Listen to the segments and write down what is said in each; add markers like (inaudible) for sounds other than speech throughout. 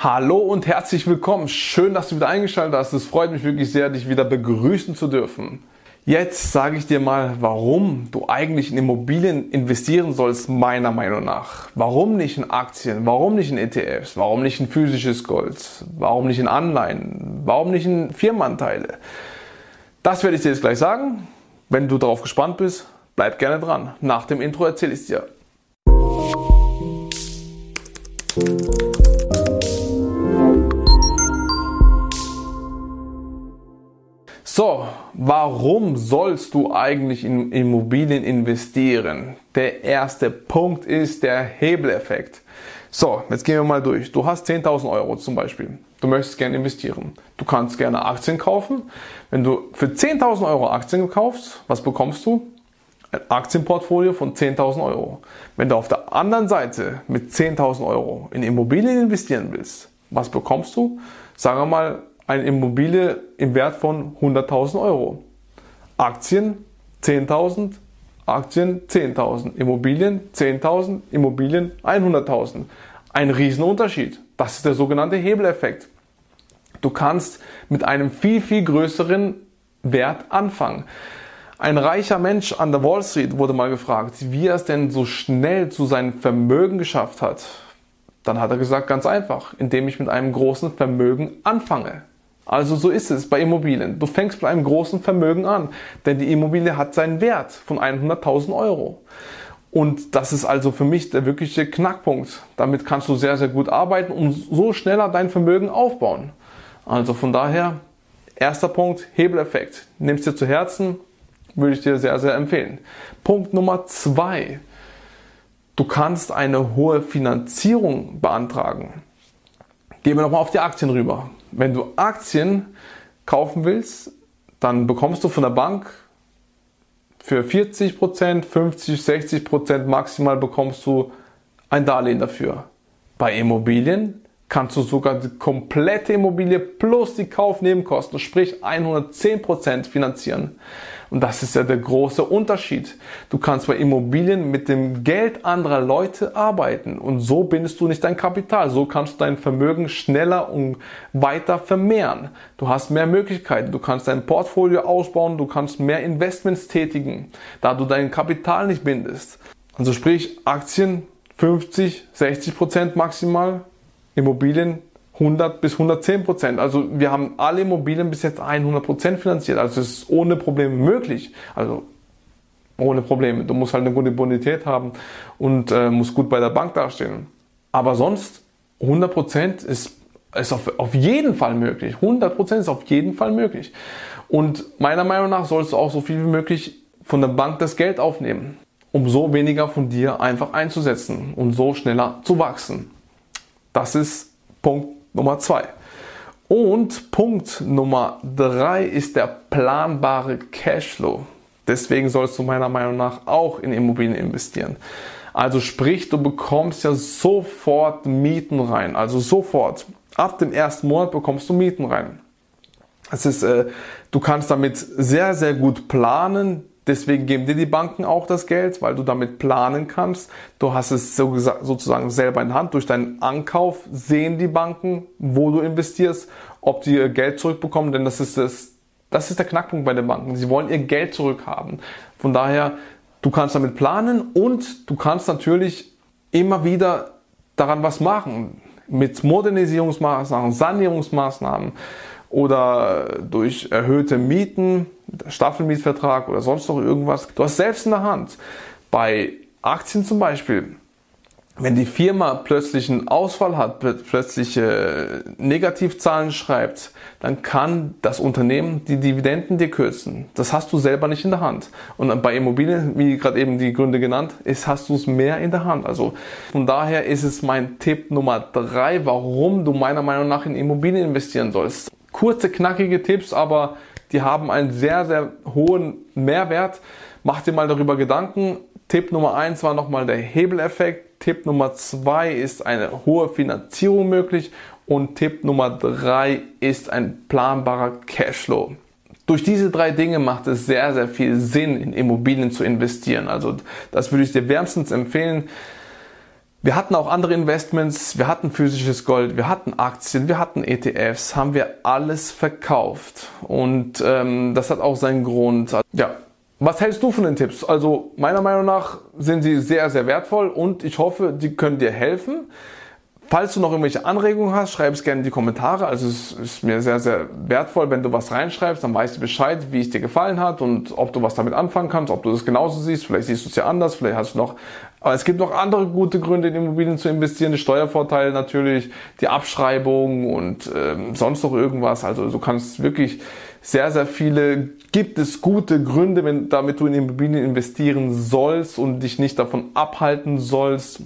Hallo und herzlich willkommen. Schön, dass du wieder eingeschaltet hast. Es freut mich wirklich sehr, dich wieder begrüßen zu dürfen. Jetzt sage ich dir mal, warum du eigentlich in Immobilien investieren sollst, meiner Meinung nach. Warum nicht in Aktien? Warum nicht in ETFs? Warum nicht in physisches Gold? Warum nicht in Anleihen? Warum nicht in Firmenanteile? Das werde ich dir jetzt gleich sagen. Wenn du darauf gespannt bist, bleib gerne dran. Nach dem Intro erzähle ich es dir. So, warum sollst du eigentlich in Immobilien investieren? Der erste Punkt ist der Hebeleffekt. So, jetzt gehen wir mal durch. Du hast 10.000 Euro zum Beispiel. Du möchtest gerne investieren. Du kannst gerne Aktien kaufen. Wenn du für 10.000 Euro Aktien kaufst, was bekommst du? Ein Aktienportfolio von 10.000 Euro. Wenn du auf der anderen Seite mit 10.000 Euro in Immobilien investieren willst, was bekommst du? Sagen wir mal eine Immobilie im Wert von 100.000 Euro. Aktien 10.000, Aktien 10.000, Immobilien 10.000, Immobilien 100.000. Ein Riesenunterschied. Das ist der sogenannte Hebeleffekt. Du kannst mit einem viel, viel größeren Wert anfangen. Ein reicher Mensch an der Wall Street wurde mal gefragt, wie er es denn so schnell zu seinem Vermögen geschafft hat. Dann hat er gesagt, ganz einfach, indem ich mit einem großen Vermögen anfange. Also so ist es bei Immobilien. Du fängst bei einem großen Vermögen an, denn die Immobilie hat seinen Wert von 100.000 Euro. Und das ist also für mich der wirkliche Knackpunkt. Damit kannst du sehr, sehr gut arbeiten und so schneller dein Vermögen aufbauen. Also von daher, erster Punkt, Hebeleffekt. Nimmst dir zu Herzen, würde ich dir sehr, sehr empfehlen. Punkt Nummer zwei. Du kannst eine hohe Finanzierung beantragen. Gehen wir nochmal auf die Aktien rüber. Wenn du Aktien kaufen willst, dann bekommst du von der Bank für 40%, 50, 60% maximal bekommst du ein Darlehen dafür. Bei Immobilien kannst du sogar die komplette Immobilie plus die Kaufnebenkosten, sprich 110% finanzieren. Und das ist ja der große Unterschied. Du kannst bei Immobilien mit dem Geld anderer Leute arbeiten und so bindest du nicht dein Kapital. So kannst du dein Vermögen schneller und weiter vermehren. Du hast mehr Möglichkeiten. Du kannst dein Portfolio ausbauen. Du kannst mehr Investments tätigen, da du dein Kapital nicht bindest. Also sprich Aktien 50, 60 Prozent maximal, Immobilien 100 bis 110 Prozent. Also wir haben alle Immobilien bis jetzt 100 Prozent finanziert. Also es ist ohne Probleme möglich. Also ohne Probleme. Du musst halt eine gute Bonität haben und äh, musst gut bei der Bank dastehen. Aber sonst 100 Prozent ist, ist auf, auf jeden Fall möglich. 100 Prozent ist auf jeden Fall möglich. Und meiner Meinung nach sollst du auch so viel wie möglich von der Bank das Geld aufnehmen, um so weniger von dir einfach einzusetzen und so schneller zu wachsen. Das ist Punkt Nummer zwei. Und Punkt Nummer drei ist der planbare Cashflow. Deswegen sollst du meiner Meinung nach auch in Immobilien investieren. Also sprich, du bekommst ja sofort Mieten rein. Also sofort. Ab dem ersten Monat bekommst du Mieten rein. Es ist, äh, du kannst damit sehr, sehr gut planen. Deswegen geben dir die Banken auch das Geld, weil du damit planen kannst. Du hast es sozusagen selber in Hand. Durch deinen Ankauf sehen die Banken, wo du investierst, ob die ihr Geld zurückbekommen, denn das ist das, das ist der Knackpunkt bei den Banken. Sie wollen ihr Geld zurückhaben. Von daher, du kannst damit planen und du kannst natürlich immer wieder daran was machen. Mit Modernisierungsmaßnahmen, Sanierungsmaßnahmen oder durch erhöhte Mieten, Staffelmietvertrag oder sonst noch irgendwas. Du hast selbst in der Hand. Bei Aktien zum Beispiel, wenn die Firma plötzlich einen Ausfall hat, plötzlich äh, Negativzahlen schreibt, dann kann das Unternehmen die Dividenden dir kürzen. Das hast du selber nicht in der Hand. Und bei Immobilien, wie gerade eben die Gründe genannt, ist, hast du es mehr in der Hand. Also von daher ist es mein Tipp Nummer drei, warum du meiner Meinung nach in Immobilien investieren sollst kurze, knackige Tipps, aber die haben einen sehr, sehr hohen Mehrwert. Mach dir mal darüber Gedanken. Tipp Nummer eins war nochmal der Hebeleffekt. Tipp Nummer zwei ist eine hohe Finanzierung möglich. Und Tipp Nummer drei ist ein planbarer Cashflow. Durch diese drei Dinge macht es sehr, sehr viel Sinn, in Immobilien zu investieren. Also das würde ich dir wärmstens empfehlen. Wir hatten auch andere Investments, wir hatten physisches Gold, wir hatten Aktien, wir hatten ETFs, haben wir alles verkauft. Und ähm, das hat auch seinen Grund. Ja, was hältst du von den Tipps? Also meiner Meinung nach sind sie sehr, sehr wertvoll und ich hoffe, die können dir helfen. Falls du noch irgendwelche Anregungen hast, schreib es gerne in die Kommentare. Also es ist mir sehr, sehr wertvoll, wenn du was reinschreibst, dann weißt du Bescheid, wie es dir gefallen hat und ob du was damit anfangen kannst, ob du das genauso siehst. Vielleicht siehst du es ja anders, vielleicht hast du noch. Aber es gibt noch andere gute Gründe, in Immobilien zu investieren. Die Steuervorteile natürlich, die Abschreibung und ähm, sonst noch irgendwas. Also du kannst wirklich sehr, sehr viele, gibt es gute Gründe, wenn, damit du in Immobilien investieren sollst und dich nicht davon abhalten sollst.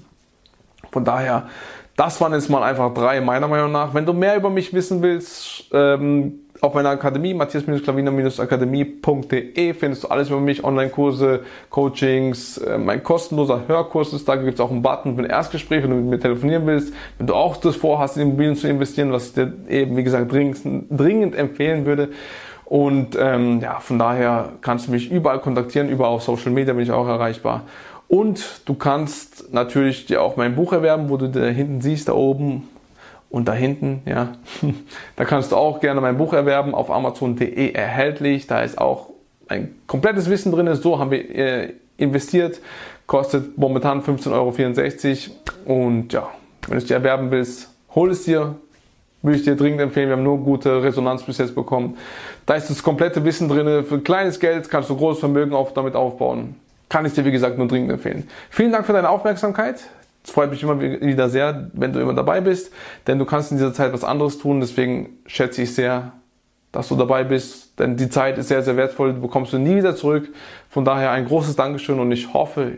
Von daher, das waren jetzt mal einfach drei meiner Meinung nach. Wenn du mehr über mich wissen willst, ähm, auf meiner Akademie, matthias-klaviner-akademie.de findest du alles über mich, Online-Kurse, Coachings, äh, mein kostenloser Hörkurs ist da, gibt es auch einen Button für ein Erstgespräch, wenn du mit mir telefonieren willst. Wenn du auch das vorhast, in Immobilien zu investieren, was ich dir eben, wie gesagt, dringend, dringend empfehlen würde. Und ähm, ja, von daher kannst du mich überall kontaktieren, überall auf Social Media bin ich auch erreichbar. Und du kannst natürlich dir auch mein Buch erwerben, wo du da hinten siehst, da oben und da hinten, ja. (laughs) da kannst du auch gerne mein Buch erwerben, auf amazon.de erhältlich. Da ist auch ein komplettes Wissen drin. So haben wir äh, investiert. Kostet momentan 15,64 Euro. Und ja, wenn du es dir erwerben willst, hol es dir. Würde ich dir dringend empfehlen. Wir haben nur gute Resonanz bis jetzt bekommen. Da ist das komplette Wissen drin. Für kleines Geld kannst du großes Vermögen auf, damit aufbauen. Kann ich dir, wie gesagt, nur dringend empfehlen. Vielen Dank für deine Aufmerksamkeit. Es freut mich immer wieder sehr, wenn du immer dabei bist, denn du kannst in dieser Zeit was anderes tun. Deswegen schätze ich sehr, dass du dabei bist, denn die Zeit ist sehr, sehr wertvoll. Die bekommst du nie wieder zurück. Von daher ein großes Dankeschön und ich hoffe,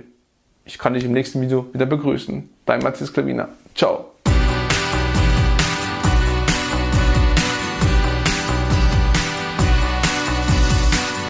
ich kann dich im nächsten Video wieder begrüßen. Dein Matthias Klavina. Ciao.